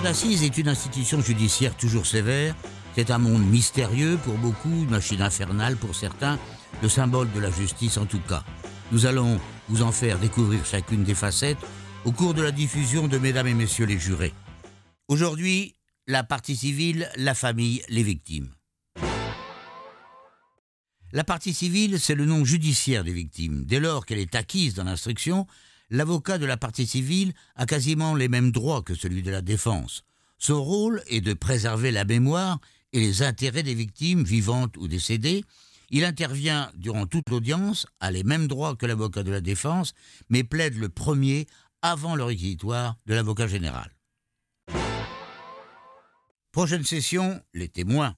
d'assises est une institution judiciaire toujours sévère. C'est un monde mystérieux pour beaucoup, une machine infernale pour certains, le symbole de la justice en tout cas. Nous allons vous en faire découvrir chacune des facettes au cours de la diffusion de Mesdames et Messieurs les jurés. Aujourd'hui, la partie civile, la famille, les victimes. La partie civile, c'est le nom judiciaire des victimes. Dès lors qu'elle est acquise dans l'instruction, l'avocat de la partie civile a quasiment les mêmes droits que celui de la défense. Son rôle est de préserver la mémoire et les intérêts des victimes vivantes ou décédées. Il intervient durant toute l'audience, a les mêmes droits que l'avocat de la défense, mais plaide le premier avant le réquisitoire de l'avocat général. Prochaine session, les témoins.